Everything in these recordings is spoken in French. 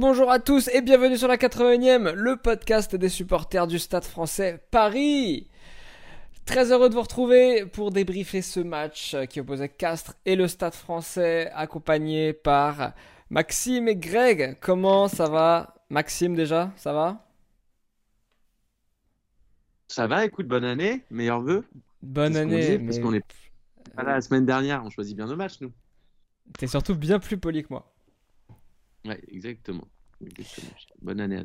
Bonjour à tous et bienvenue sur la 81ème, le podcast des supporters du Stade français Paris. Très heureux de vous retrouver pour débriefer ce match qui opposait Castres et le Stade français, accompagné par Maxime et Greg. Comment ça va Maxime déjà, ça va? Ça va, écoute, bonne année, meilleurs vœux. Bonne année. dit, Parce mais qu'on est pas là la semaine dernière, on choisit bien nos matchs, nous. T'es surtout bien plus poli que moi. Ouais, exactement. Exactement. Bonne année à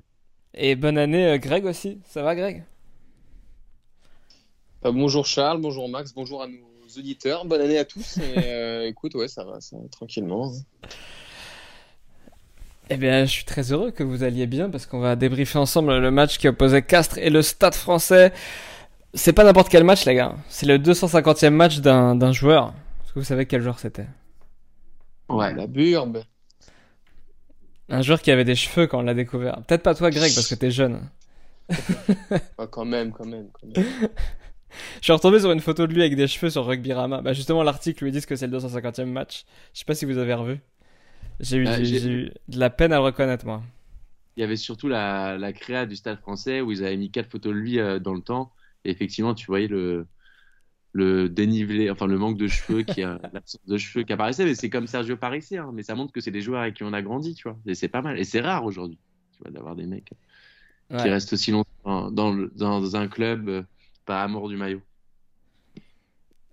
Et bonne année euh, Greg aussi. Ça va Greg? Euh, bonjour Charles, bonjour Max, bonjour à nos auditeurs, bonne année à tous. Et, euh, écoute, ouais, ça va, ça va tranquillement. hein. Eh bien, je suis très heureux que vous alliez bien parce qu'on va débriefer ensemble le match qui opposait Castres et le Stade français. C'est pas n'importe quel match, les gars. C'est le 250e match d'un d'un joueur. Est-ce que vous savez quel joueur c'était? Ouais. La burbe. Un joueur qui avait des cheveux quand on l'a découvert. Peut-être pas toi, Greg, parce que t'es jeune. Ah, quand même, quand même, quand même. Je suis retombé sur une photo de lui avec des cheveux sur Rugbyrama. Bah, justement, l'article lui dit que c'est le 250e match. Je sais pas si vous avez revu. J'ai eu, Ah, j'ai- j'ai- j'ai eu de la peine à le reconnaître, moi. Il y avait surtout la, la créa du Stade français où ils avaient mis quatre photos de lui euh, dans le temps. Et effectivement, tu voyais le, le dénivelé, enfin le manque de cheveux, qui, l'absence de cheveux qui apparaissait. Mais c'est comme Sergio Parissé, hein, mais ça montre que c'est des joueurs avec qui on a grandi, tu vois. Et c'est pas mal. Et c'est rare aujourd'hui, tu vois, d'avoir des mecs qui restent aussi longtemps dans, le- dans un club euh, par amour du maillot.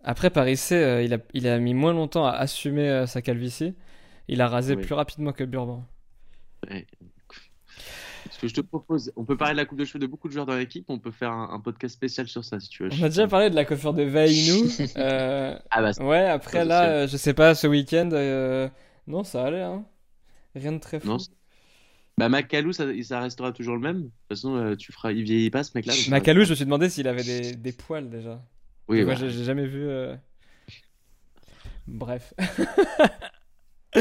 Après, Paris C, euh, il, a, il a mis moins longtemps à assumer euh, sa calvitie. Il a rasé Oui. plus rapidement que Burban. Ce que je te propose, on peut parler de la coupe de cheveux de beaucoup de joueurs dans l'équipe, on peut faire un, un podcast spécial sur ça si tu veux. On a déjà parlé de la coiffure de Vainu. euh, Ah bah, ouais, après là, euh, je sais pas, ce week-end, euh, non, ça allait, hein. Rien de très fou. non. Bah Macalou, ça, ça restera toujours le même. De toute façon, euh, tu feras, il vieillit pas ce mec-là. Macalou, je me suis demandé s'il avait des, des poils déjà. Oui, Moi, bah, j'ai j'ai jamais vu. Bref.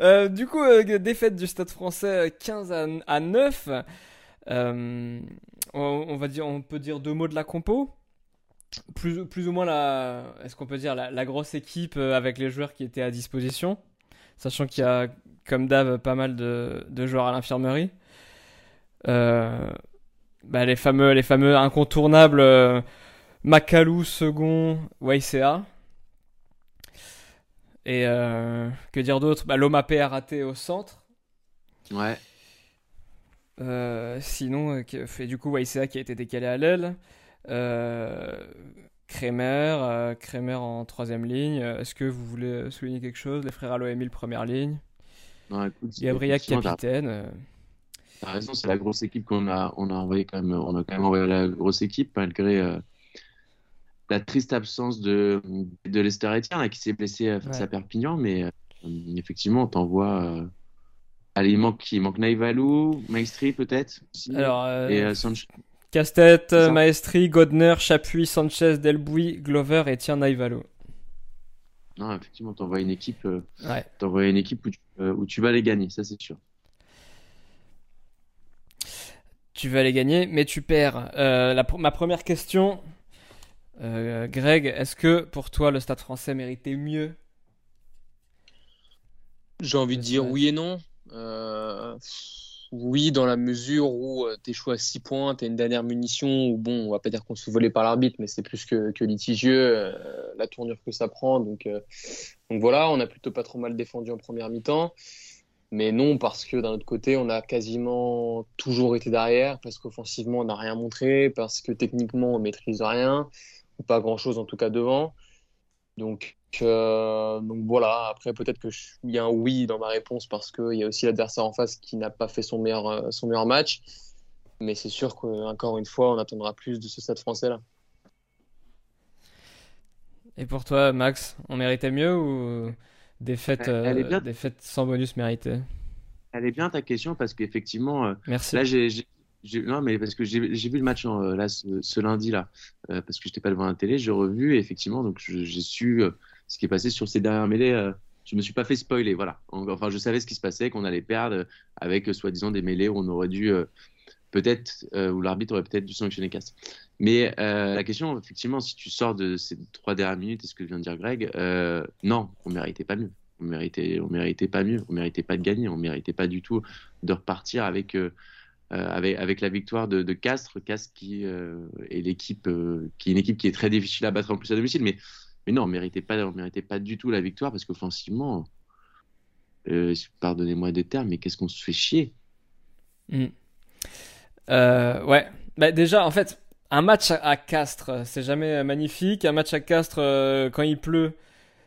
Euh, du coup, euh, défaite du Stade français euh, 15 à, à 9. Euh, on, va dire, on peut dire deux mots de la compo. Plus, ou moins la, est-ce qu'on peut dire la, grosse équipe euh, avec les joueurs qui étaient à disposition, sachant qu'il y a comme d'hab pas mal de, joueurs à l'infirmerie. Euh, bah, les fameux, les fameux incontournables euh, Macalou second, YCA. Et euh, que dire d'autre? Bah, Lomapé a raté au centre. ouais. Euh, sinon, euh, fait du coup YCA qui a été décalé à l'aile. Kremer, Kremer en troisième ligne. Est-ce que vous voulez souligner quelque chose? Les frères Alo Emile première ligne. Non, écoute, c'est- Gabriel t'as- capitaine. T'as raison, c'est la grosse équipe qu'on a, on a envoyé quand même, on a quand même envoyé la grosse équipe malgré euh, la triste absence de, de Lester Etienne là, qui s'est blessé euh, face Ouais. à Perpignan, mais euh, effectivement, on t'envoie. Euh... Allez, il manque qui? Il manque Naivalou, Maestri peut-être aussi, Alors, euh, et Sanchez. Casse-tête. Maestri, Godner, Chapuis, Sanchez, Delbouy, Glover et Tien Naivalo. Non, effectivement, t'envoies une équipe, Ouais. une équipe où tu, où tu vas les gagner, ça c'est sûr. Tu vas les gagner, mais tu perds. Euh, la ma première question, euh, Greg, est-ce que pour toi le Stade français méritait mieux? J'ai envie de dire vrai. oui et non. Euh, oui, dans la mesure où tu t'es à 6 points, t'as une dernière munition, ou bon, on va pas dire qu'on se voler par l'arbitre, mais c'est plus que, que litigieux, euh, la tournure que ça prend. Donc, euh, donc voilà, on a plutôt pas trop mal défendu en première mi-temps. Mais non, parce que d'un autre côté, on a quasiment toujours été derrière, parce qu'offensivement, on n'a rien montré, parce que techniquement, on maîtrise rien, ou pas grand-chose en tout cas devant. Donc, euh, donc voilà, après peut-être qu'il y a un oui dans ma réponse parce qu'il y a aussi l'adversaire en face qui n'a pas fait son meilleur, euh, son meilleur match. Mais c'est sûr qu'encore une fois, on attendra plus de ce stade français-là. Et pour toi, Max, on méritait mieux ou défaite, Elle- elle est euh, défaite sans bonus méritée Elle est bien ta question parce qu'effectivement, euh, Merci. Là, j'ai- non, mais parce que j'ai, vu le match euh, là, ce, lundi là, euh, parce que j'étais pas devant la télé, j'ai revu et effectivement, donc je- j'ai su euh, ce qui est passé sur ces dernières mêlées. euh, je me suis pas fait spoiler, voilà. En- Enfin, je savais ce qui se passait, qu'on allait perdre avec soi-disant des mêlées où on aurait dû peut-être, où l'arbitre aurait peut-être dû sanctionner Castres. Mais la question, effectivement, si tu sors de ces trois dernières minutes, et ce que vient de dire Greg, non, on méritait pas mieux. On méritait, on méritait pas mieux. On méritait pas de gagner. On méritait pas du tout de repartir avec, avec, avec la victoire de, Castres. Castres qui euh, euh, qui est une équipe qui est très difficile à battre en plus à domicile. Mais, non, on méritait pas, méritait pas du tout la victoire parce qu'offensivement, euh, pardonnez-moi des termes, mais qu'est-ce qu'on se fait chier? Mm. Euh, ouais. Bah, déjà, en fait, un match à- Castres, c'est jamais magnifique. Un match à Castres, euh, quand il pleut,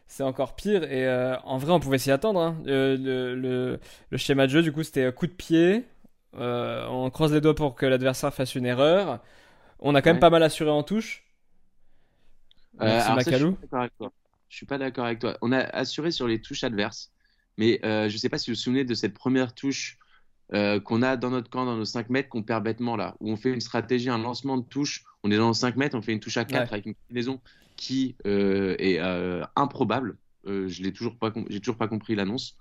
c'est encore pire. Et euh, en vrai, on pouvait s'y attendre. hein. Euh, le- le schéma de jeu, du coup, c'était coup de pied. Euh, on croise les doigts pour que l'adversaire fasse une erreur. On a quand même pas mal assuré en touche. Euh, ça, je suis pas d'accord avec toi. Je suis pas d'accord avec toi. On a assuré sur les touches adverses, mais euh, je sais pas si vous vous souvenez de cette première touche euh, qu'on a dans notre camp, dans nos 5 mètres, qu'on perd bêtement là, où on fait une stratégie, un lancement de touche. On est dans nos 5 mètres, on fait une touche à 4 Ouais. avec une combinaison qui euh, est improbable. Je l'ai toujours pas, j'ai toujours pas compris l'annonce.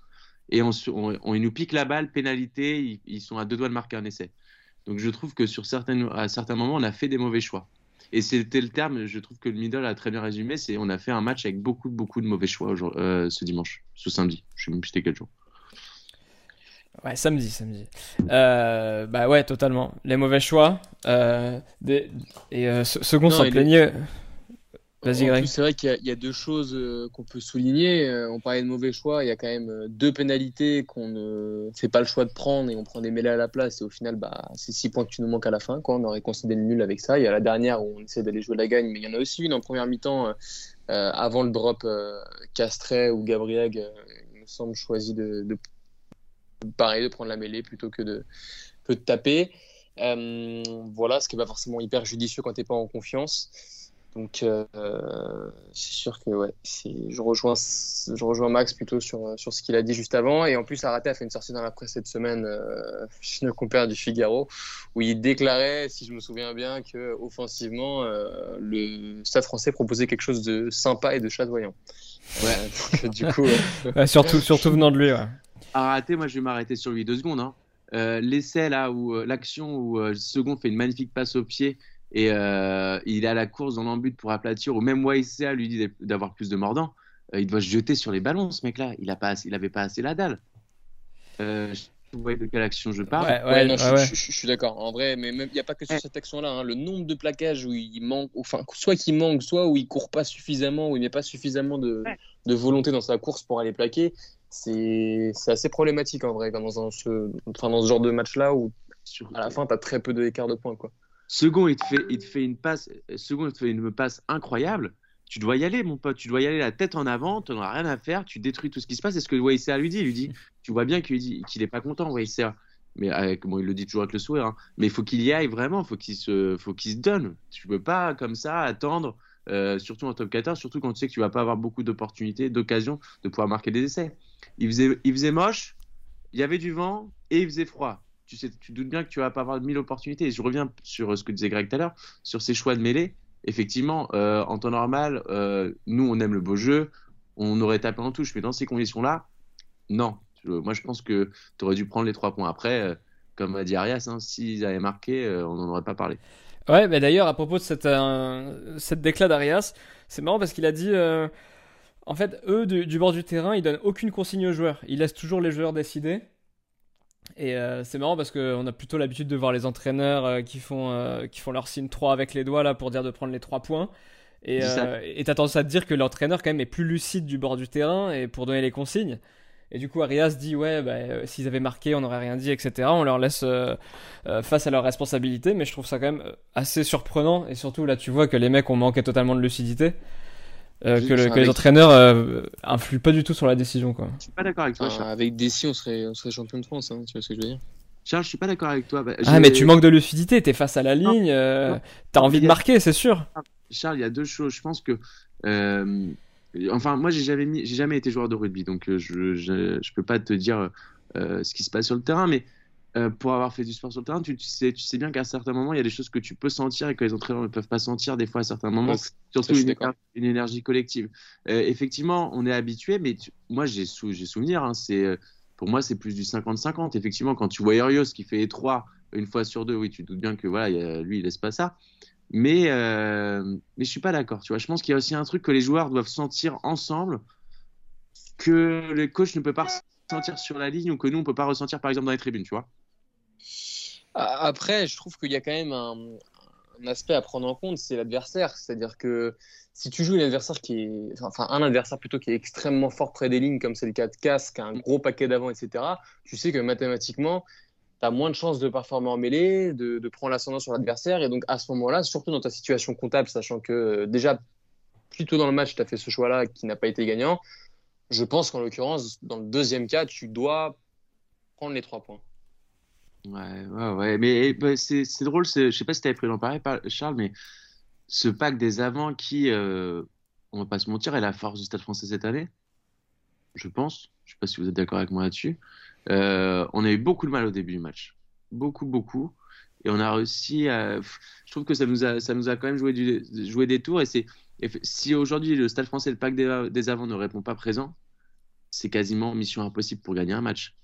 Et on, se- on, on- ils nous piquent la balle, pénalité, ils, ils sont à deux doigts de marquer un essai. Donc je trouve que sur certaines, à certains moments, on a fait des mauvais choix. Et c'était le terme, je trouve que le middle a très bien résumé, c'est on a fait un match avec beaucoup, beaucoup de mauvais choix euh, ce dimanche, ce samedi. Je sais même plus c'était quel jour. Ouais, samedi, samedi. Euh, bah ouais, totalement. Les mauvais choix. Euh, des- Et euh, second s'en plaignait. Vas-y, Greg. c'est vrai qu'il y, y a deux choses euh, qu'on peut souligner. Euh, on parlait de mauvais choix. Il y a quand même euh, deux pénalités qu'on ne fait pas le choix de prendre et on prend des mêlées à la place. Et au final, bah, c'est six points qui nous manquent à la fin. Quoi. On aurait concédé le nul avec ça. Il y a la dernière où on essaie d'aller jouer la gagne, mais il y en a aussi une en première mi-temps euh, avant le drop euh, Castret ou Gabriel, euh, il me semble, choisi de, de, pareil, de prendre la mêlée plutôt que de, que de taper. Euh, voilà, ce qui n'est pas forcément hyper judicieux quand tu n'es pas en confiance. Donc, euh, c'est sûr que ouais, je, rejoins, je rejoins Max plutôt sur, sur ce qu'il a dit juste avant. Et en plus, Arata a fait une sortie dans la presse cette semaine euh, chez nos compères du Figaro où il déclarait, si je me souviens bien, que offensivement, euh, le Stade français proposait quelque chose de sympa et de chatoyant. Ouais. Euh, donc, du coup, euh, Ouais, surtout, surtout venant de lui. Ouais. À rater, moi je vais m'arrêter sur lui deux secondes. Hein. Euh, L'essai là, où euh, l'action où euh, le second fait une magnifique passe au pied et euh, il est à la course dans l'embut pour aplatir, ou même YCA lui dit d'avoir plus de mordant, euh, il doit se jeter sur les ballons ce mec là. Il, a pas assez- il avait pas assez la dalle. Euh, vous voyez de quelle action je parle Ouais, Ouais, ouais, non, ouais, je, ouais. je- je- je suis d'accord. En vrai, mais il n'y a pas que sur cette action-là. hein. Le nombre de plaquages où il manque, enfin, soit qu'il manque, soit où il court pas suffisamment, où il met pas suffisamment de, de volonté dans sa course pour aller plaquer, c'est assez problématique en vrai, dans, un, ce, enfin, dans ce genre de match-là où à la fin, tu as très peu d'écart de points. Quoi. Second, il te fait, une passe. Incroyable. Tu dois y aller, mon pote. Tu dois y aller la tête en avant. Tu n'en as rien à faire. Tu détruis tout ce qui se passe. C'est ce que YCA lui dit. Il lui dit, tu vois bien qu'il dit qu'il est pas content, YCA. Mais avec, bon, il le dit toujours avec le sourire. hein. Mais il faut qu'il y aille vraiment. Faut qu'il se, faut qu'il se donne. Tu peux pas comme ça attendre. euh, surtout en top 14, surtout quand tu sais que tu vas pas avoir beaucoup d'opportunités, d'occasions de pouvoir marquer des essais. Il faisait moche, il y avait du vent et il faisait froid. Tu sais, tu doutes bien que tu vas pas avoir mille opportunités. Et je reviens sur ce que disait Greg tout à l'heure, sur ses choix de mêlée. Effectivement, euh, en temps normal, euh, nous, on aime le beau jeu, on aurait tapé en touche, mais dans ces conditions-là, non. Moi, je pense que tu aurais dû prendre les trois points. Après, euh, comme a dit Arias, hein, s'ils avaient marqué, on n'en aurait pas parlé. Ouais, mais d'ailleurs, à propos de cette, cette déclat d'Arias, c'est marrant parce qu'il a dit. en fait, eux, du, du bord du terrain, ils donnent aucune consigne aux joueurs. Ils laissent toujours les joueurs décider. Et euh, c'est marrant parce qu'on a plutôt l'habitude de voir les entraîneurs euh, qui, font, euh, qui font leur signe 3 avec les doigts là pour dire de prendre les 3 points. Et euh, et t'as tendance à te dire que l'entraîneur quand même est plus lucide du bord du terrain et pour donner les consignes. Et du coup, Arias dit ouais, bah, euh, s'ils avaient marqué, on n'aurait rien dit, etc. On leur laisse face à leurs responsabilités, mais je trouve ça quand même assez surprenant. Et surtout là, tu vois que les mecs ont manqué totalement de lucidité, euh, que, le- que les entraîneurs euh, influent pas du tout sur la décision, quoi. Je suis pas d'accord avec toi, Charles. avec Dessy, on serait, on serait champion de France, hein, tu vois ce que je veux dire Charles, je suis pas d'accord avec toi. Bah, Ah, mais tu manques de lucidité, t'es face à la ligne, euh, t'as envie de marquer, c'est sûr. Charles, il y a deux choses. Je pense que. euh, enfin, moi, j'ai jamais, mis- j'ai jamais été joueur de rugby, donc euh, je, je, je peux pas te dire euh, ce qui se passe sur le terrain, mais euh, pour avoir fait du sport sur le terrain, tu, tu sais, tu sais bien qu'à certains moments, il y a des choses que tu peux sentir et que les entraîneurs ne peuvent pas sentir des fois à certains moments, Ouais, surtout une, énergie collective. Euh, effectivement, on est habitué, mais tu- moi, j'ai sou- souvenir, hein, c'est. euh, Pour moi, c'est plus du 50-50. Effectivement, quand tu vois Erios qui fait les trois une fois sur deux, oui, tu te doutes bien que voilà, il y a- lui, il laisse pas ça. Mais, euh, mais je suis pas d'accord, tu vois. Je pense qu'il y a aussi un truc que les joueurs doivent sentir ensemble que le coach ne peut pas ressentir sur la ligne ou que nous, on peut pas ressentir, par exemple, dans les tribunes, tu vois. Après, je trouve qu'il y a quand même un, aspect à prendre en compte, c'est l'adversaire. C'est-à-dire que si tu joues un adversaire qui est, enfin un adversaire plutôt qui est extrêmement fort près des lignes, comme c'est le cas de a un gros paquet d'avant, etc., tu sais que mathématiquement, tu as moins de chances de performer en mêlée, de, de prendre l'ascendant sur l'adversaire. Et donc à ce moment-là, surtout dans ta situation comptable, sachant que euh, déjà, plus tôt dans le match, tu as fait ce choix-là qui n'a pas été gagnant, je pense qu'en l'occurrence, dans le deuxième cas, tu dois prendre les trois points. Ouais, ouais, ouais. Mais bah, c'est drôle, je sais pas si tu avais pris par- Charles, mais ce pack des avants qui, euh, on va pas se mentir, est la force du Stade français cette année, je pense. Je sais pas si vous êtes d'accord avec moi là-dessus. Euh, on a eu beaucoup de mal au début du match. Beaucoup, beaucoup. Et on a réussi à. Je trouve que ça nous a, ça nous a quand même joué, du, joué des tours. Et c'est, si aujourd'hui le Stade français, le pack des, des avants ne répond pas présent, c'est quasiment mission impossible pour gagner un match.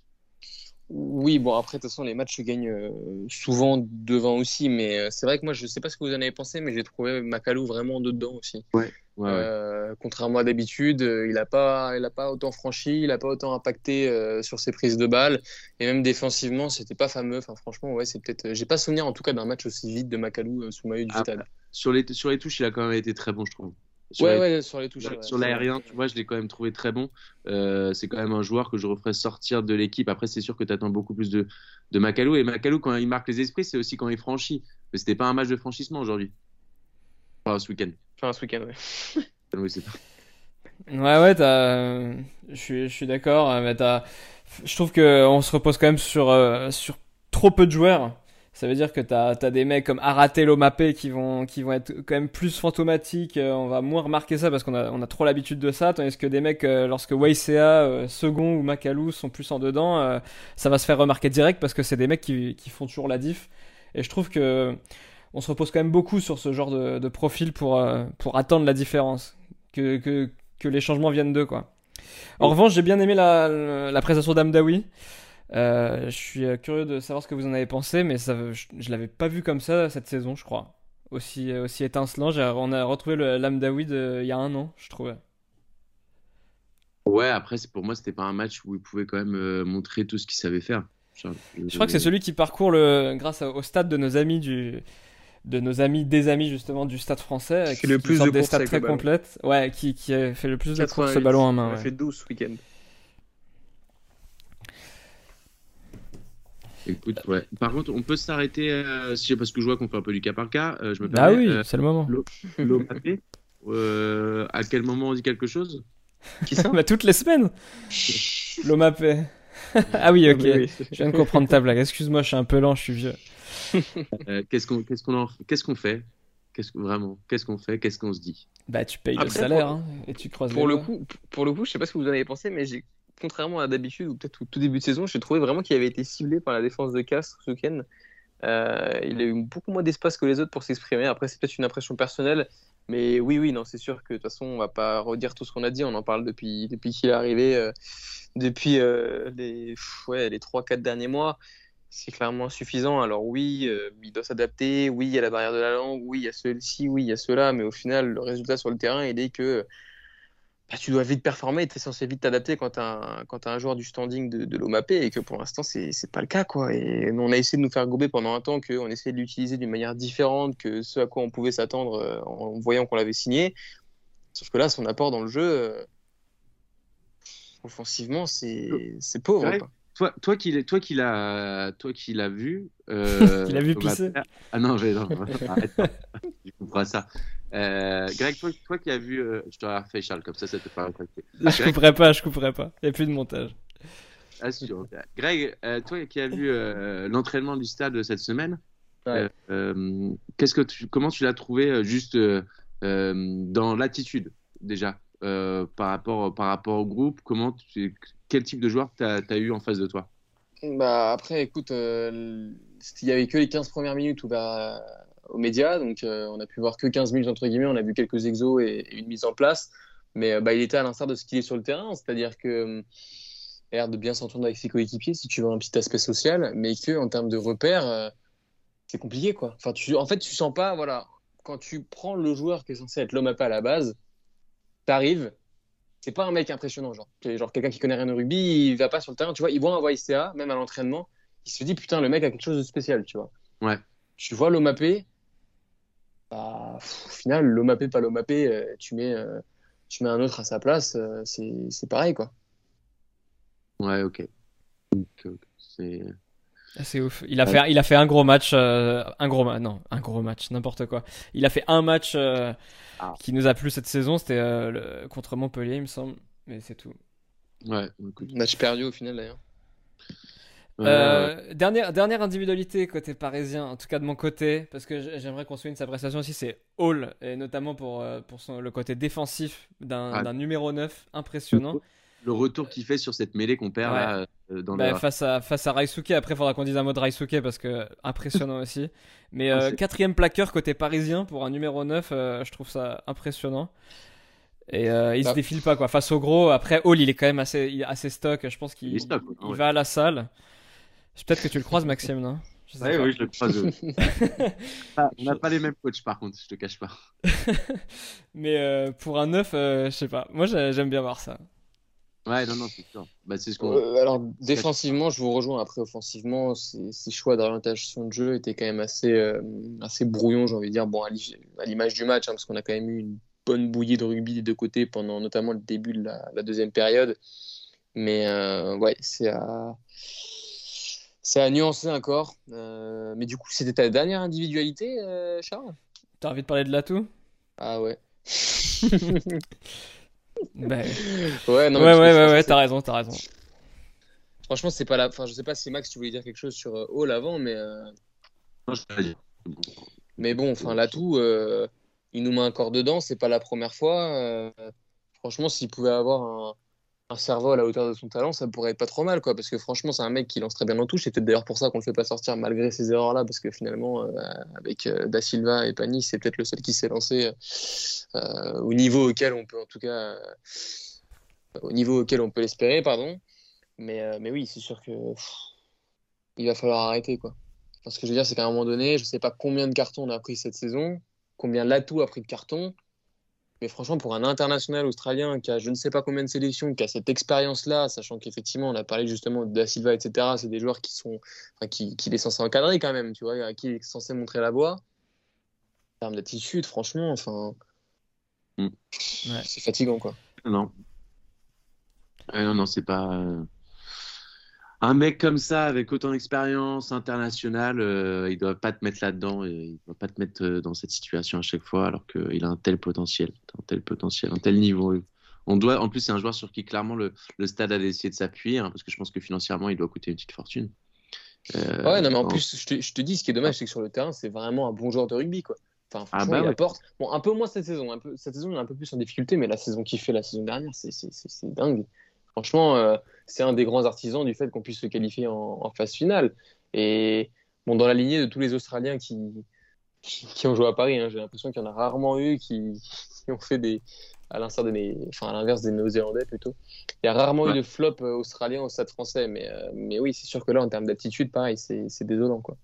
Oui, bon, après, de toute façon, les matchs se gagnent euh, souvent devant aussi, mais euh, c'est vrai que moi, je sais pas ce que vous en avez pensé, mais j'ai trouvé Macalou vraiment dedans aussi. Ouais, ouais. Euh, contrairement à d'habitude, il a pas, il a pas autant franchi, il a pas autant impacté euh, sur ses prises de balles, et même défensivement, c'était pas fameux. Enfin, franchement, ouais, c'est peut-être, j'ai pas souvenir en tout cas d'un match aussi vite de Macalou euh, sous maillot du Ah, stade. Sur les, sur les touches, il a quand même été très bon, je trouve. Sur Ouais, les- ouais, sur les touches. sur- ouais, sur c'est l'aérien, tu vois, je l'ai quand même trouvé très bon. Euh, c'est quand même un joueur que je referais sortir de l'équipe. Après, c'est sûr que tu attends beaucoup plus de, de Macalou. Et Macalou, quand il marque les esprits, c'est aussi quand il franchit. Mais c'était pas un match de franchissement aujourd'hui. Enfin, ce week-end. Enfin, ce week-end, ouais. Oui, c'est pas- Ouais, ouais, t'as... Je suis, je suis d'accord, mais t'as... Je trouve que on se repose quand même sur, euh, sur trop peu de joueurs. Ça veut dire que t'as, t'as des mecs comme Arate Lomapé qui vont, qui vont être quand même plus fantomatiques. euh, On va moins remarquer ça parce qu'on a, on a trop l'habitude de ça. Tandis que des mecs, euh, lorsque Waisea, euh, Second ou Makalou sont plus en dedans, euh, ça va se faire remarquer direct parce que c'est des mecs qui, qui font toujours la diff. Et je trouve que on se repose quand même beaucoup sur ce genre de, de profil pour, euh, pour attendre la différence. Que, que, que les changements viennent d'eux, quoi. En revanche, j'ai bien aimé la, la prestation d'Amdawi. Euh, je suis euh, curieux de savoir ce que vous en avez pensé, mais ça, je, je l'avais pas vu comme ça cette saison, je crois. Aussi, euh, aussi étincelant. On a retrouvé le- l'Amdawi de- il y a un an, je trouvais. Ouais, après, c'est- pour moi, c'était pas un match où il pouvait quand même euh, montrer tout ce qu'il savait faire. Je crois que c'est celui qui parcourt le, grâce au stade de nos amis du, de nos amis, des amis justement du stade français, Qui fait le plus de des courses stats très complètes. Ouais, qui, qui a fait le plus de courses 88. ballon en main. On a fait 12 ce week-end. Écoute, ouais. Par contre, on peut s'arrêter, euh, si, parce que je vois qu'on fait un peu du cas par cas. euh, je me Bah permets, oui, euh, c'est le moment. Lomapé, euh, à quel moment on dit quelque chose? Qui ça? Bah, toutes les semaines. L'Omapé. ah oui, ok. Oui, oui. Je viens de comprendre ta blague. Excuse-moi, je suis un peu lent, je suis vieux. Euh, Qu'est-ce qu'on qu'est-ce qu'on en- qu'est-ce qu'on fait? Qu'est-ce que vraiment Qu'est-ce qu'on fait? Qu'est-ce qu'on se dit? Bah, tu payes le Après, salaire pour- hein, et tu croises Pour les le coup, pour le coup, je sais pas ce que vous en avez pensé, mais j'ai, contrairement à d'habitude ou peut-être au tout début de saison, j'ai trouvé vraiment qu'il avait été ciblé par la défense de Castres ce week-end. Euh, il a eu beaucoup moins d'espace que les autres pour s'exprimer. Après, c'est peut-être une impression personnelle, mais oui, oui, non, c'est sûr que de toute façon, on va pas redire tout ce qu'on a dit. On en parle depuis depuis qu'il est arrivé, euh, depuis euh, les ouais les trois quatre derniers mois. C'est clairement insuffisant. Alors oui, il doit s'adapter. Oui, il y a la barrière de la langue. Oui, il y a celle-ci. Oui, il y a cela. Mais au final, le résultat sur le terrain, il est que bah, tu dois vite performer, tu es censé vite t'adapter quand tu as, un joueur du standing de, de l'OMAP et que pour l'instant, c'est c'est pas le cas. Quoi. Et on a essayé de nous faire gober pendant un temps qu'on essayait de l'utiliser d'une manière différente que ce à quoi on pouvait s'attendre euh, en voyant qu'on l'avait signé. Sauf que là, son apport dans le jeu, euh, offensivement, c'est c'est pauvre. Ouais. quoi. Toi, toi qui l'as- toi qui l'as, toi qui l'as vu. Euh, Qui l'a vu Thomas pisser. Ah non, non, arrête pas. Je comprends ça. Euh, Greg, toi, toi qui as vu, euh, je te refais Charles, comme ça, ça te fera rétracter. Je couperai pas, je couperai pas. Il n'y a plus de montage. Assure. Greg, euh, toi qui as vu euh, l'entraînement du stade cette semaine, Ouais. qu'est-ce que tu, comment tu l'as trouvé juste dans l'attitude déjà euh, par rapport par rapport au groupe? Comment tu, quel type de joueur t'as as eu en face de toi? Bah après, écoute, euh, il y avait que les 15 premières minutes ouvertes aux médias, donc euh, on a pu voir que 15 minutes entre guillemets, on a vu quelques exos et, et une mise en place, mais euh, bah, il était à l'instar de ce qu'il est sur le terrain, c'est-à-dire que euh, a l'air de bien s'entendre avec ses coéquipiers, si tu veux un petit aspect social, mais que en termes de repères, euh, c'est compliqué, quoi. Enfin, tu, en fait, tu sens pas, voilà, quand tu prends le joueur qui est censé être l'homme à pas à la base, t'arrives, c'est pas un mec impressionnant, genre, genre quelqu'un qui connaît rien au rugby, il va pas sur le terrain, tu vois, il voit un YCA, même à l'entraînement, il se dit, putain, le mec a quelque chose de spécial, tu vois. Ouais. Tu vois paix, bah, pff, au final, paix, pas paix, euh, tu mets, euh, tu mets un autre à sa place, euh, c'est c'est pareil, quoi. Ouais, ok. C'est. Ah, C'est ouf. Il a fait, il a fait un gros match, euh, un gros match, non, un gros match, n'importe quoi. Il a fait un match euh, Ah. qui nous a plu cette saison, c'était euh, le- contre Montpellier, il me semble, mais c'est tout. Ouais, écoute. Match perdu au final, d'ailleurs. Euh, dernière, dernière individualité côté parisien, en tout cas de mon côté, parce que j'aimerais qu'on souligne sa prestation aussi, c'est Hall, et notamment pour, euh, pour son, le côté défensif d'un Ah. numéro 9 impressionnant. le retour qu'il fait sur cette mêlée qu'on perd Ouais. là euh, dans Bah, le. face à face à Raisuke, après il faudra qu'on dise un mot de Raisuke parce que impressionnant aussi. Mais Ah, euh, quatrième plaqueur côté parisien pour un numéro 9, euh, je trouve ça impressionnant. Et euh, il se Bah. défile pas quoi. Face au gros, après Hall il est quand même assez, stock. Je pense qu'il Il il va à la salle. Peut-être que tu le croises Maxime, non? Je sais Ouais, pas. oui, je le croise. Ah, on n'a pas les mêmes coachs par contre, je te cache pas. Mais euh, pour un 9, euh, je sais pas. Moi j'ai- j'aime bien voir ça. Ouais, non, non, c'est sûr. Bah, c'est ce qu'on. Euh, alors, défensivement, je vous rejoins. Après, offensivement, ses, ses choix d'orientation de jeu étaient quand même assez, euh, assez brouillons, j'ai envie de dire. Bon, à l'i- à l'image du match, hein, parce qu'on a quand même eu une bonne bouillie de rugby des deux côtés pendant notamment le début de la, la deuxième période. Mais euh, ouais, c'est à, c'est à nuancer encore. Euh, mais du coup, c'était ta dernière individualité, euh, Charles? T'as envie de parler de l'atout Ah ouais. bah, Ouais, non, Ouais, mais ouais, ouais, ouais, t'as raison, t'as raison. Franchement, c'est pas la. Enfin, je sais pas si Max, tu voulais dire quelque chose sur euh, Hall avant, mais. euh, Non, je. Mais bon, enfin, l'atout, euh, il nous met un corps dedans, c'est pas la première fois. euh, franchement, s'il pouvait avoir un, un cerveau à la hauteur de son talent, ça pourrait être pas trop mal, quoi. Parce que franchement, c'est un mec qui lance très bien en touche. C'est peut-être d'ailleurs pour ça qu'on le fait pas sortir malgré ces erreurs-là, parce que finalement, euh, avec euh, Da Silva et Pani, c'est peut-être le seul qui s'est lancé euh, au niveau auquel on peut, en tout cas, au niveau auquel on peut l'espérer, pardon. Mais, mais oui, c'est sûr que il va falloir arrêter, quoi. Ce que je veux dire, c'est qu'à un moment donné, je sais pas combien de cartons on a pris cette saison, combien l'atout a pris de cartons, mais franchement, pour un international australien qui a je ne sais pas combien de sélections, qui a cette expérience-là, sachant qu'effectivement, on a parlé justement de Da Silva, etc., c'est des joueurs qui sont, enfin, qui, qu'il est censé encadrer quand même, tu vois, à qui il est censé montrer la voie. En termes d'attitude, franchement, enfin, Mm. Ouais. c'est fatigant, quoi. Non. Euh, non, non, c'est pas. Un mec comme ça, avec autant d'expérience internationale, euh, il doit pas te mettre là-dedans, et il doit pas te mettre euh, dans cette situation à chaque fois, alors qu'il a un tel potentiel, un tel potentiel, un tel niveau. On doit, en plus, c'est un joueur sur qui clairement le, le stade a décidé de s'appuyer, hein, parce que je pense que financièrement, il doit coûter une petite fortune. Euh, Ouais, non, mais en plus, je te, je te dis, ce qui est dommage, c'est que sur le terrain, c'est vraiment un bon joueur de rugby, quoi. Enfin, Ah franchement, bah il ouais. apporte. Bon, un peu moins cette saison. Un peu, cette saison, il est un peu plus en difficulté, mais la saison qu'il fait la saison dernière, c'est dingue. Franchement, euh, c'est un des grands artisans du fait qu'on puisse se qualifier en, en phase finale. Et bon, dans la lignée de tous les Australiens qui, qui, qui ont joué à Paris, hein, j'ai l'impression qu'il y en a rarement eu qui, qui ont fait des. À l'instar des, enfin, à l'inverse des Néo-Zélandais plutôt. Il y a rarement Ouais. eu de flop euh, australien au stade français, mais, euh, mais oui, c'est sûr que là, en termes d'attitude, pareil, c'est c'est désolant, quoi.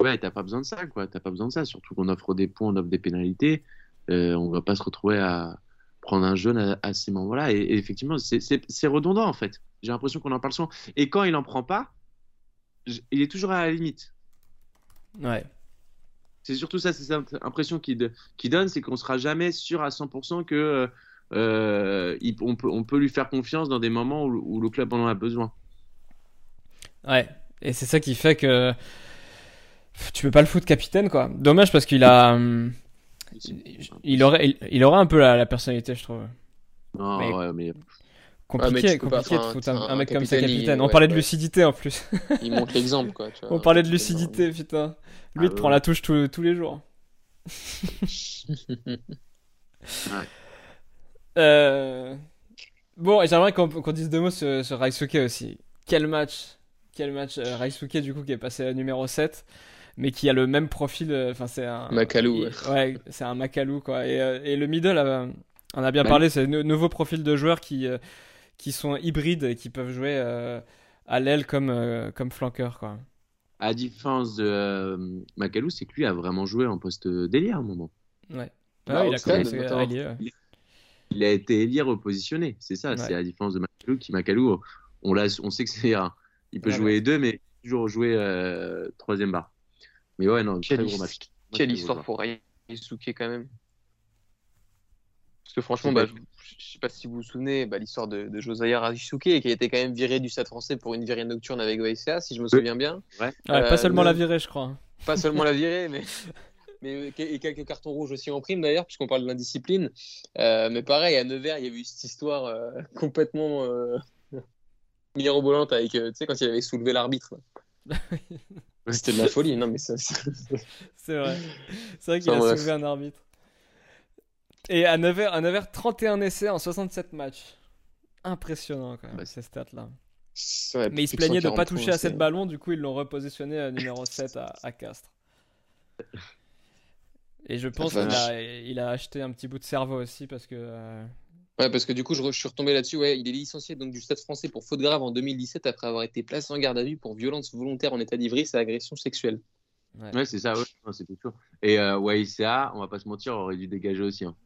Ouais, t'as pas besoin de ça, quoi. T'as pas besoin de ça. Surtout qu'on offre des points, on offre des pénalités. Euh, on va pas se retrouver à prendre un jeune à, à ces moments-là. Et, et effectivement, c'est redondant, en fait. J'ai l'impression qu'on en parle souvent. Et quand il en prend pas, il est toujours à la limite. Ouais. C'est surtout ça, c'est cette impression qu'il donne, c'est qu'on sera jamais sûr à 100% que euh, euh, il- on, peut, on peut lui faire confiance dans des moments où, où le club en a besoin. Ouais, et c'est ça qui fait que tu peux pas le foutre capitaine quoi. Dommage parce qu'il a, hum, il aurait, il, il aurait un peu la, la personnalité, je trouve. Non, Mais- ouais, mais Compliqué, compliqué de foutre un, un- un mec un comme ça capitaine, il-. On ouais, parlait de ouais. lucidité en plus. Il montre l'exemple, quoi. tu vois. On parlait de lucidité, putain. Lui, Ah il te ouais. prend la touche tous- tous les jours. Euh, Bon, et j'aimerais qu'on qu'on dise deux mots sur, sur Raisuke aussi. Quel match Quel match euh, Raisuke, du coup, qui est passé à numéro 7, mais qui a le même profil. euh, Enfin, c'est un. Macalou, il- Ouais, c'est un Macalou, quoi. Et, euh, et le middle, on a bien parlé, c'est le nouveau profil de joueur qui. Qui sont hybrides et qui peuvent jouer euh, à l'aile comme, euh, comme flanqueur. Quoi. À différence de euh, Macalou, c'est que lui a vraiment joué en poste d'ailier à un moment. Ouais. Bah, Ouais, il a Oxlade, commencé à notamment. allier, ouais. Il a été ailier repositionné, c'est ça. Ouais. C'est à la différence de Macalou, qui Macalou, on, l'a- on sait que c'est un- il peut Ouais, jouer deux, mais toujours jouer euh, troisième barre. Mais ouais, non, Quelle très gros match. Quelle histoire pour Ryosuke quand même. Parce que franchement, bah, je je sais pas si vous vous souvenez, bah, l'histoire de, de Josiah Ryosuke qui a été quand même viré du Stade français pour une virée nocturne avec OSCA, si je me souviens bien. Ouais, Euh, pas seulement le- la virée, je crois. hein. Pas seulement la virée, mais, mais et quelques cartons rouges aussi en prime d'ailleurs, puisqu'on parle de l'indiscipline. Euh, mais pareil, à Nevers, il y avait eu cette histoire euh, complètement euh, mirobolante avec, euh, tu sais, quand il avait soulevé l'arbitre. C'était de la folie, non mais ça. ça- C'est vrai. C'est vrai qu'il a soulevé un arbitre. Et à Nevers, à Nevers, 31 essais en 67 matchs. Impressionnant quand même, Bah, ces stats-là. ouais, Mais il se plaignait de 140 pas toucher à cette c'est- ballon, du coup ils l'ont repositionné à numéro 7 à, à Castres. Et je pense qu'il a, il a acheté un petit bout de cerveau aussi parce que. euh, Ouais, parce que du coup, je, suis retombé là-dessus. Ouais, il est licencié donc du Stade français pour faute grave en 2017 après avoir été placé en garde à vue pour violence volontaire en état d'ivresse et agression sexuelle. Ouais, c'est ça, ouais, c'est tout sûr. Et euh, ouais, ICA, on va pas se mentir, aurait dû dégager aussi. Hein.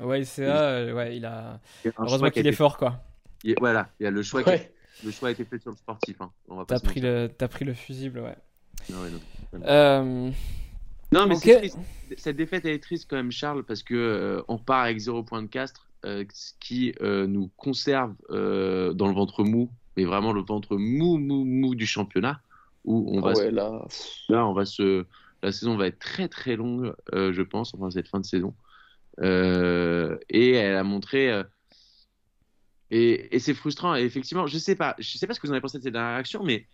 Ouais, CA, euh, ouais, il a. Heureusement qu'il est été- fort quoi. il Voilà, il y a le choix, qui le choix a été fait sur le sportif. Hein. T'as pris, le... t'as pris le fusible, ouais. Non, ouais, non. Euh, Non, mais c'est. Cette défaite elle est triste quand même, Charles, parce que euh, on part avec 0 point de Castres, euh, ce qui euh, nous conserve euh, dans le ventre mou, mais vraiment le ventre mou, mou, mou du championnat, où on va Ah se- ouais, là. là, on va se, la saison va être très très longue, euh, je pense, enfin cette fin de saison. Euh, et elle a montré. euh, et, et c'est frustrant. Et effectivement, je sais pas, je sais pas ce que vous en avez pensé de cette dernière action, mais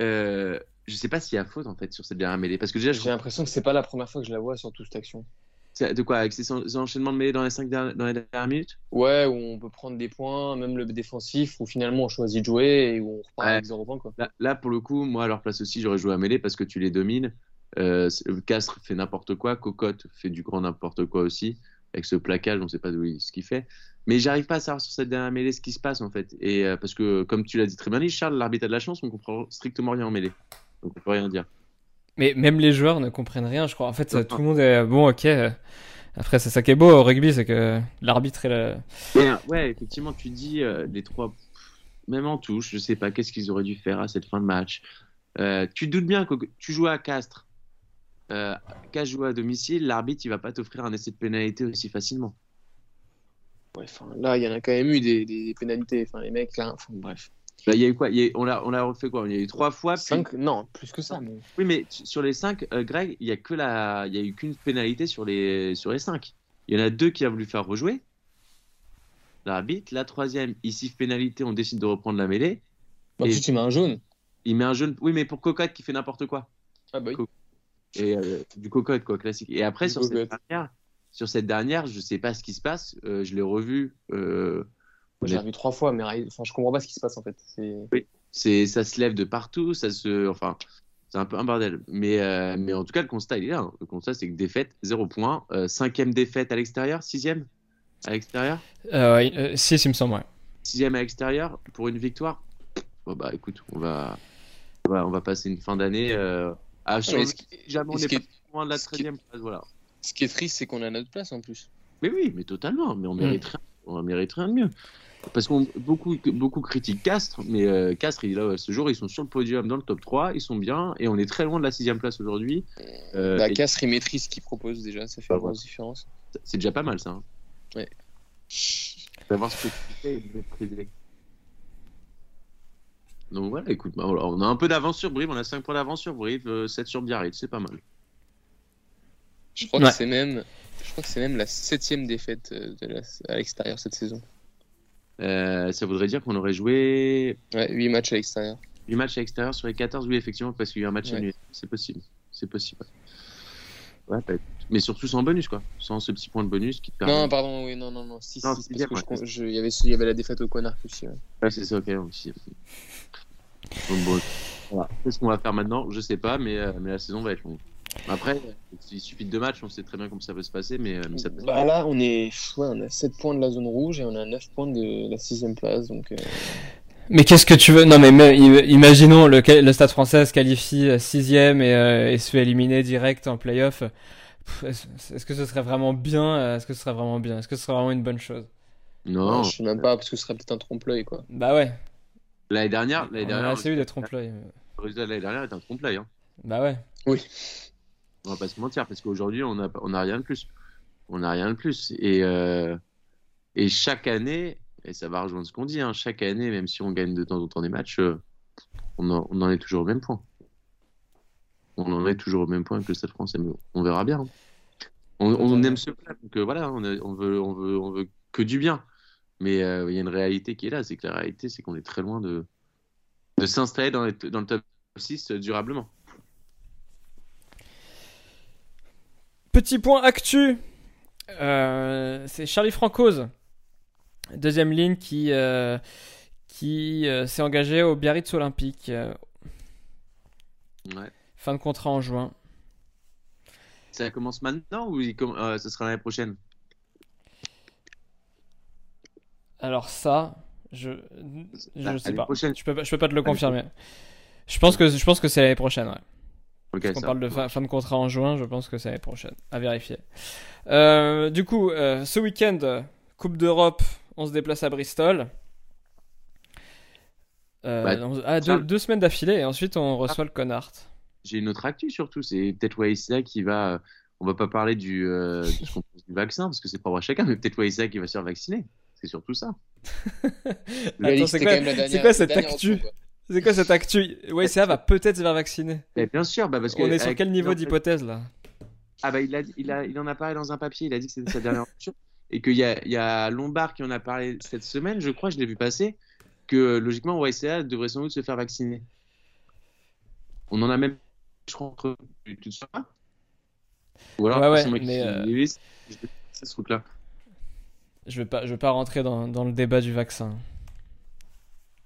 euh, je sais pas s'il y a faute en fait sur cette dernière mêlée, parce que déjà, je J'ai l'impression que c'est pas la première fois que je la vois sur toute cette action. De quoi Avec ces, en- ces enchaînements de mêlées dans les, cinq dernières, dans les dernières minutes? Ouais, où on peut prendre des points, même le défensif, où finalement on choisit de jouer et où on repart Ouais. avec 0 points. Quoi. là, là, pour le coup, moi, à leur place aussi, j'aurais joué à mêlée parce que tu les domines. Euh, Castres fait n'importe quoi, Cocotte fait du grand n'importe quoi aussi. Avec ce plaquage, on sait pas d'où il- ce qu'il fait. Mais j'arrive pas à savoir sur cette dernière mêlée ce qui se passe en fait. Et euh, parce que, comme tu l'as dit très bien, Charles, l'arbitre a de la chance, on comprend strictement rien en mêlée. Donc on peut rien dire. Mais même les joueurs ne comprennent rien, je crois. En fait, tout le monde est bon, ok. euh, Après, c'est ça qui est beau au rugby, c'est que l'arbitre est. Mais, euh, ouais, effectivement, tu dis euh, les trois, même en touche, je sais pas qu'est-ce qu'ils auraient dû faire à cette fin de match. Euh, tu te doutes bien que tu joues à Castres, euh, Castres joue à domicile, l'arbitre il va pas t'offrir un essai de pénalité aussi facilement. Ouais, enfin, là, il y en a quand même eu des, des, des pénalités. Enfin, les mecs, là, enfin, bref. Là, il y a eu quoi? Y a On l'a, refait quoi? Il y a eu trois fois. puis- Cinq, non, plus que ça. Mais... Oui, mais sur les cinq, euh, Greg, il y a que la, il y a eu qu'une pénalité sur les, sur les cinq. Il y en a deux qui a voulu faire rejouer. L'arbitre, la troisième, ici pénalité, on décide de reprendre la mêlée. Bah, Et- tu mets un jaune. Il met un jeune, oui, mais pour Cocotte qui fait n'importe quoi. Ah, bah oui. Et euh, du cocotte quoi classique et après sur cette dernière sur cette dernière je sais pas ce qui se passe euh, je l'ai revu euh, j'ai revu trois fois, mais enfin, je comprends pas ce qui se passe en fait. C'est... c'est ça se lève de partout ça se enfin c'est un peu un bordel mais euh, mais en tout cas le constat il est là hein. le constat c'est que défaite zéro point Euh, cinquième défaite à l'extérieur sixième à l'extérieur? Euh, ouais, euh, si, il me semble, ouais. sixième à l'extérieur pour une victoire? Bon bah écoute on va on va, on va passer une fin d'année euh, mais surveiller. ce qui- jamais on n'est pas est- loin de la ce qui- 13e place voilà Ce qui est triste, c'est qu'on a notre place en plus. Mais oui, mais totalement. Mais on mérite rien, on mérite rien de mieux. Parce qu'on beaucoup beaucoup critiquent Castres, mais euh, Castres, il, là, ce jour, ils sont sur le podium dans le top 3, ils sont bien, et on est très loin de la sixième place aujourd'hui. Euh, bah, et Castres, il maîtrise ce qu'il propose déjà, ça fait Bah, une grosse différence. c'est déjà pas mal ça. hein. Ouais. Savoir ce que tu fais et maîtriser. Donc voilà, écoute, bah, on a un peu d'avance sur Brive, on a 5 points d'avance sur Brive, euh, 7 sur Biarritz, c'est pas mal. Je crois Ouais. que c'est même, je crois que c'est même la septième défaite euh, de la- à l'extérieur cette saison. Euh, ça voudrait dire qu'on aurait joué Ouais, 8 matchs à l'extérieur. 8 matchs à l'extérieur sur les 14, oui, effectivement, parce qu'il y a eu un match Ouais. annulé. C'est possible. C'est possible. Ouais, bah, mais surtout sans bonus, quoi. Sans ce petit point de bonus qui te permet. Non, pardon, oui, non, non, non, 6, Non, parce que je je- il y avait, il y avait la défaite au Connard aussi. ouais. Ouais, c'est ça, ok. aussi. Donc, bon, voilà. Qu'est-ce qu'on va faire maintenant? Je sais pas, mais, euh, mais la saison va être longue. Après, il suffit de deux matchs, on sait très bien comment ça peut se passer, mais, euh, mais ça peut- Bah là, on est, ouais, on a 7 points de la zone rouge et on a 9 points de la 6 place. Donc, euh, Mais qu'est-ce que tu veux? Non, mais imaginons le, le Stade français se qualifie euh, sixième et, euh, et se fait éliminer direct en playoff. Est-ce que ce serait vraiment bien? Euh, Est-ce que ce serait vraiment bien? Est-ce que ce serait vraiment une bonne chose? Non, je sais même pas parce que ce serait peut-être un trompe-l'œil quoi. Bah ouais. l'année dernière, l'année On a dernière, assez eu des trompe-l'œil. le résultat de l'année dernière est un trompe-l'œil. Hein. Bah ouais. On va pas se mentir, parce qu'aujourd'hui, on n'a on a rien de plus. On n'a rien de plus. Et, euh, et chaque année, et ça va rejoindre ce qu'on dit, hein, chaque année, même si on gagne de temps en temps des matchs, euh, on, en, on en est toujours au même point. On en est toujours au même point que le Stade français, mais on verra bien. hein. On, on aime ce club, donc euh, voilà, on, a- on veut, on, veut, on veut que du bien. Mais euh, il y a une réalité qui est là, c'est que la réalité, c'est qu'on est très loin de, de s'installer dans, dans le top 6 durablement. Petit point actu. Euh, c'est Charlie Francoz, deuxième ligne qui euh, qui euh, s'est engagé au Biarritz Olympique. euh, Ouais. fin de contrat en juin. Ça commence maintenant ou il euh, ça sera l'année prochaine? Alors ça, je je Ah, sais pas. prochaine. Je peux je peux pas te le confirmer. Je pense que je pense que c'est l'année prochaine. Ouais. Parce ça parle de fin, fin de contrat en juin, je pense que c'est l'année prochaine. À vérifier. Euh, du coup, euh, ce week-end, Coupe d'Europe, on se déplace à Bristol. Euh, Bah, on- ah, deux, deux semaines d'affilée et ensuite on reçoit le Connard. J'ai une autre actu surtout, c'est peut-être qui va. On va pas parler du, euh, de ce qu'on pense du vaccin parce que c'est propre à chacun, mais peut-être Waïssa qui va se faire vacciner. C'est surtout ça. C'est quoi, dernière- cette actu. C'est quoi cette actu va peut-être se faire vacciner. Et bien sûr, bah parce que On est sur quel niveau d'hypothèse là? Ah bah il, a, il, a, il en a parlé dans un papier, il a dit que c'était sa dernière option. Et qu'il y a, y a Lombard qui en a parlé cette semaine, je crois, je l'ai vu passer, que euh, logiquement YCA devrait sans doute se faire vacciner. On en a même, je crois, entre. Te souviens Ou alors Ouais, ouais, moi qui mais, suis euh, nihiliste, je ce truc-là. Je vais pas, je vais pas rentrer dans, dans le débat du vaccin.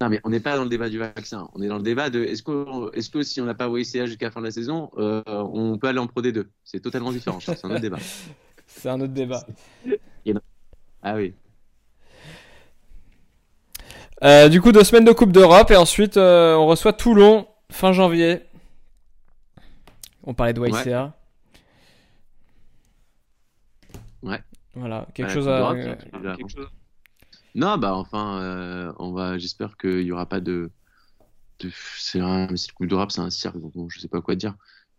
Non, mais on n'est pas dans le débat du vaccin. On est dans le débat de est-ce que, est que si on n'a pas YCA jusqu'à la fin de la saison, euh, on peut aller en Pro D2 C'est totalement différent. C'est un autre débat. C'est un autre débat. Ah oui. Euh, du coup, deux semaines de Coupe d'Europe et ensuite euh, on reçoit Toulon fin janvier. On parlait de YCA. Ouais. Voilà, quelque chose à. euh, Non, bah enfin, euh, on va. J'espère qu'il y aura pas de. de... C'est un... c'est le Coupe d'Europe, c'est un cirque, donc je sais pas quoi dire.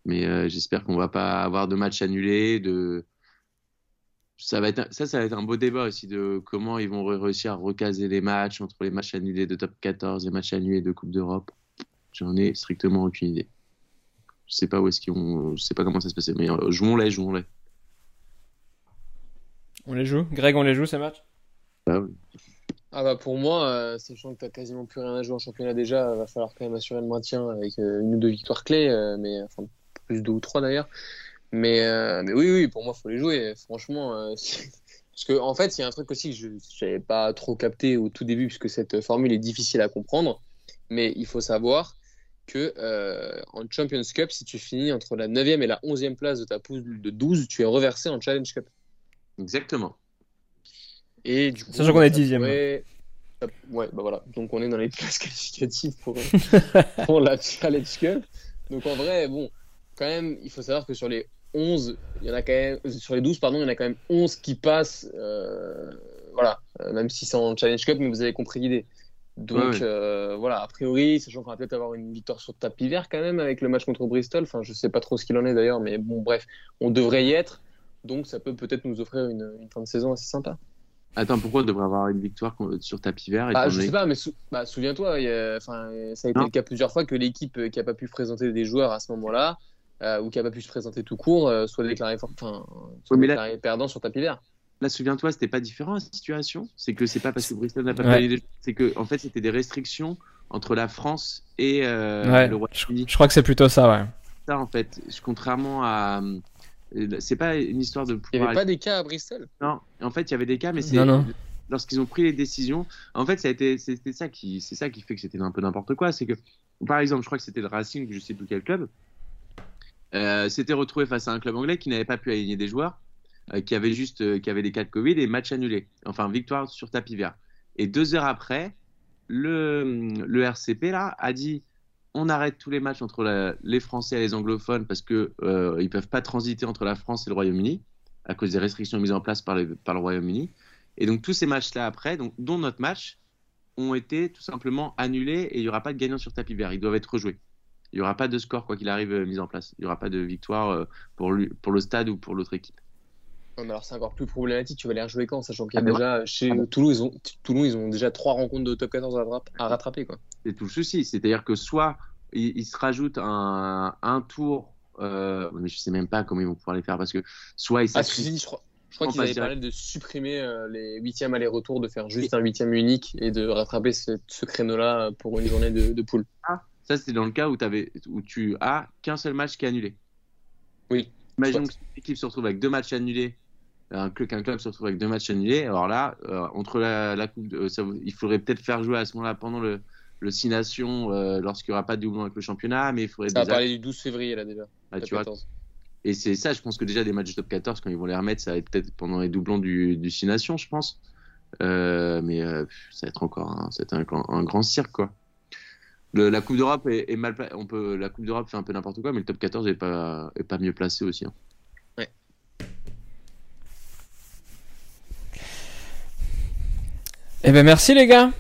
Mais euh, j'espère qu'on va pas avoir de matchs annulés, de. Ça va être un- ça, ça va être un beau débat aussi de comment ils vont réussir à recaser les matchs entre les matchs annulés de top 14 et matchs annulés de Coupe d'Europe. J'en ai strictement aucune idée. Je sais pas où est-ce qu'ils vont, je sais pas comment ça se passait, mais euh, jouons-les, jouons-les. On les joue? Greg, on les joue ces matchs? Bah oui. Ah bah pour moi, euh, sachant que t'as quasiment plus rien à jouer en championnat déjà, va falloir quand même assurer le maintien avec euh, une ou deux victoires clés, euh, mais enfin plus deux ou trois d'ailleurs. Mais, euh, mais oui, oui, pour moi, faut les jouer. Franchement, euh, parce que en fait, il y a un truc aussi que je n'avais pas trop capté au tout début, puisque cette formule est difficile à comprendre. Mais il faut savoir que euh, en Champions Cup, si tu finis entre la 9e et la 11e place de ta poule de 12, tu es reversé en Challenge Cup. Exactement. Et du coup, Sachant qu'on est ça dixième. pourrait- ça- Ouais, bah voilà. Donc on est dans les places qualificatives pour, pour la Challenge Cup. Donc en vrai, bon, quand même, il faut savoir que sur les 11, il y en a quand même, euh, sur les 12, pardon, il y en a quand même 11 qui passent, euh, voilà, Euh, même si c'est en Challenge Cup, mais vous avez compris l'idée. Donc Ouais, voilà, a priori, sachant qu'on va peut-être avoir une victoire sur tapis vert quand même avec le match contre Bristol. Enfin, je sais pas trop ce qu'il en est d'ailleurs, mais bon, bref, on devrait y être. Donc ça peut peut-être nous offrir une, une fin de saison assez sympa. Attends, pourquoi on devrait avoir une victoire sur tapis vert Bah, je sais pas, mais sou- bah, souviens-toi, a- enfin, ça a été Non. le cas plusieurs fois que l'équipe qui a pas pu présenter des joueurs à ce moment-là, euh, ou qui a pas pu se présenter tout court, euh, soit déclaré, for- enfin, soit Ouais, mais là- déclaré perdant sur tapis vert. Là, souviens-toi, c'était pas différent la situation. C'est que c'est pas parce que Bristol n'a pas Ouais. validé. C'est que en fait, c'était des restrictions entre la France et euh, Ouais, le Royaume-Uni. je crois que c'est plutôt ça, ouais. Ça, en fait, contrairement à, euh, c'est pas une histoire de Il n'y pouvoir. avait pas des cas à Bristol? Non, en fait, il y avait des cas, mais c'est Non, non. lorsqu'ils ont pris les décisions. En fait, ça a été, c'était ça qui, c'est ça qui fait que c'était un peu n'importe quoi. C'est que, par exemple, je crois que c'était le Racing, je sais plus quel club, euh, s'était retrouvé face à un club anglais qui n'avait pas pu aligner des joueurs, euh, qui avait juste euh, qui avait des cas de Covid et match annulé. Enfin, victoire sur tapis vert. Et deux heures après, le, RCP là a dit on arrête tous les matchs entre les Français et les anglophones parce que euh, ils peuvent pas transiter entre la France et le Royaume-Uni à cause des restrictions mises en place par, le Royaume-Uni. Et donc tous ces matchs-là après, dont notre match, ont été tout simplement annulés et il n'y aura pas de gagnant sur tapis vert. Ils doivent être rejoués. Il n'y aura pas de score, quoi qu'il arrive, euh, mis en place. Il n'y aura pas de victoire euh, pour, lui- pour le stade ou pour l'autre équipe. Non, mais alors c'est encore plus problématique. Tu vas les rejouer quand, sachant qu'il y a Ah, déjà chez Ah. Toulon, ils ont Toulon, ils ont déjà trois rencontres de top 14 à, rattra- à rattraper. C'est tout le souci. C'est-à-dire que soit il, il se rajoute un, un tour, euh, mais je sais même pas comment ils vont pouvoir les faire parce que soit ils Ah, je crois, je crois qu'ils avaient parlé de supprimer euh, les huitièmes aller-retour, de faire juste un huitième unique et de rattraper ce, ce créneau-là pour une journée de, de poule. Ça, c'est dans le cas où, avais, où tu as qu'un seul match qui est annulé. Oui. Imaginons que une équipe se retrouve avec deux matchs annulés, club, qu'un club se retrouve avec deux matchs annulés. Alors là, euh, entre la, la coupe, de- euh, ça, il faudrait peut-être faire jouer à ce moment-là pendant le, le Six Nations, euh, lorsqu'il n'y aura pas de doublon avec le championnat, mais il faudrait Ça a déjà- parlé du 12 février là déjà. Ah, tu vois, 14. et c'est ça, je pense que déjà des matchs de top 14, quand ils vont les remettre, ça va être peut-être pendant les doublons du, du Six Nations, je pense. Euh, mais euh, ça va être encore un, ça va être un, grand- un grand cirque, quoi. Le- la Coupe d'Europe est, est mal pla- on peut, La Coupe d'Europe fait un peu n'importe quoi, mais le top 14 est pas, est pas mieux placé aussi. hein. Eh ben merci les gars.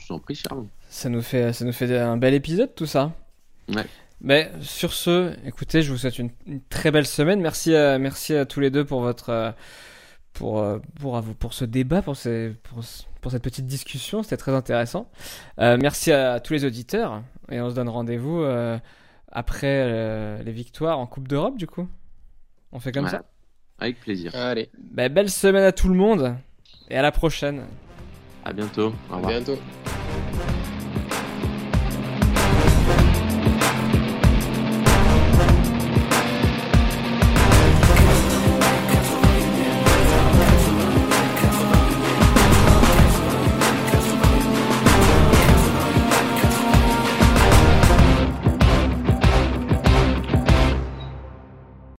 Je t'en prie, Charles. Ça nous fait, ça nous fait un bel épisode tout ça. Ouais. Mais sur ce, écoutez, je vous souhaite une, une très belle semaine. Merci à, merci à tous les deux pour votre, euh, pour, euh, pour, pour, pour ce débat, pour, ces, pour, pour cette petite discussion. C'était très intéressant. Euh, merci à tous les auditeurs et on se donne rendez-vous euh, après euh, les victoires en Coupe d'Europe du coup. On fait comme Ouais. ça? Avec plaisir. Allez, Ben, belle semaine à tout le monde et à la prochaine. À bientôt. Au à revoir. bientôt.